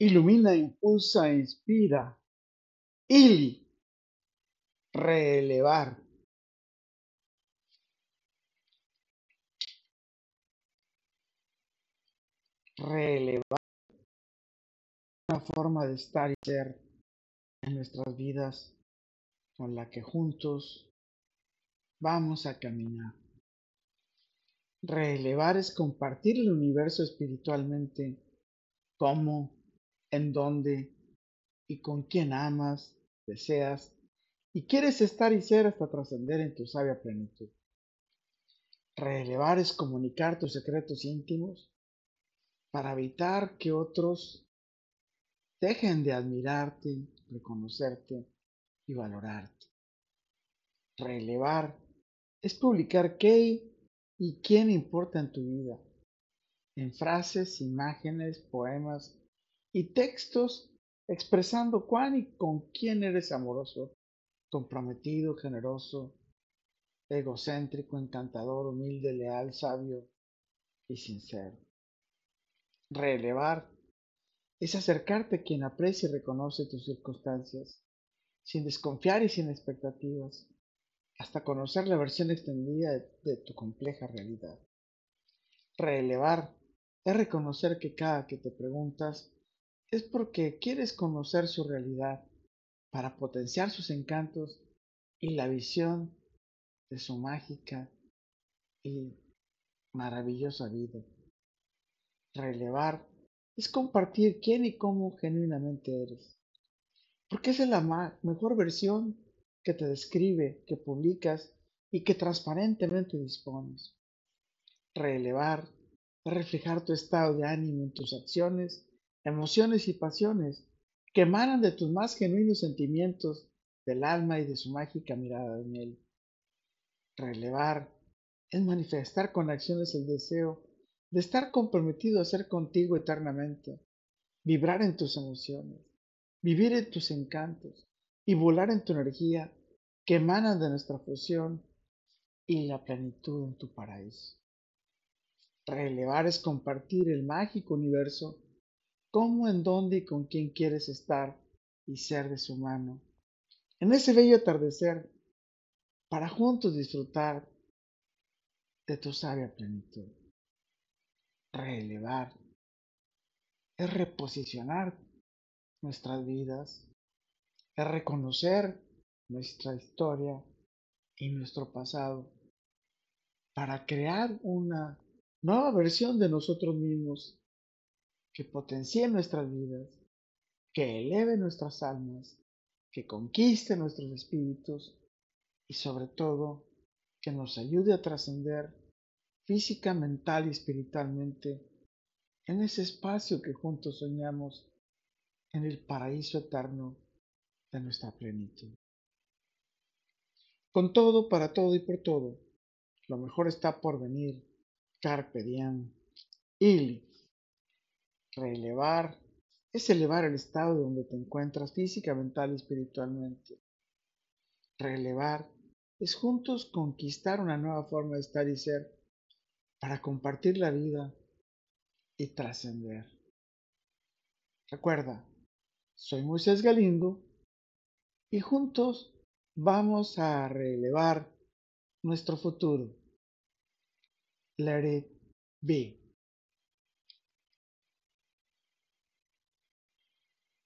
ilumina, impulsa, inspira. Ili, relevar. Relevar una forma de estar y ser en nuestras vidas con la que juntos vamos a caminar. Relevar es compartir el universo espiritualmente, cómo, en dónde y con quién amas, deseas y quieres estar y ser hasta trascender en tu sabia plenitud. Relevar es comunicar tus secretos íntimos para evitar que otros dejen de admirarte, reconocerte y valorarte. Relevar es publicar qué y quién importa en tu vida, en frases, imágenes, poemas y textos expresando cuán y con quién eres amoroso, comprometido, generoso, egocéntrico, encantador, humilde, leal, sabio y sincero. Relevar es acercarte a quien aprecia y reconoce tus circunstancias, sin desconfiar y sin expectativas, hasta conocer la versión extendida de, tu compleja realidad. Relevar es reconocer que cada que te preguntas es porque quieres conocer su realidad para potenciar sus encantos y la visión de su mágica y maravillosa vida. Relevar es compartir quién y cómo genuinamente eres, porque es la mejor versión que te describe, que publicas y que transparentemente dispones. Relevar reflejar tu estado de ánimo en tus acciones, emociones y pasiones que emanan de tus más genuinos sentimientos del alma y de su mágica mirada en él. Relevar es manifestar con acciones el deseo de estar comprometido a ser contigo eternamente, vibrar en tus emociones, vivir en tus encantos y volar en tu energía que emanan de nuestra fusión y la plenitud en tu paraíso. Relevar es compartir el mágico universo cómo, en dónde y con quién quieres estar y ser de su mano. En ese bello atardecer, para juntos disfrutar de tu sabia plenitud. Relevar es reposicionar nuestras vidas, es reconocer nuestra historia y nuestro pasado para crear una nueva versión de nosotros mismos que potencie nuestras vidas, que eleve nuestras almas, que conquiste nuestros espíritus y sobre todo que nos ayude a trascender física, mental y espiritualmente en ese espacio que juntos soñamos en el paraíso eterno de nuestra plenitud. Con todo, para todo y por todo, lo mejor está por venir. Carpe diem. Ili. Relevar es elevar el estado donde te encuentras física, mental y espiritualmente. Relevar es juntos conquistar una nueva forma de estar y ser para compartir la vida y trascender. Recuerda, soy Moisés Galindo y juntos vamos a relevar nuestro futuro. Let it be.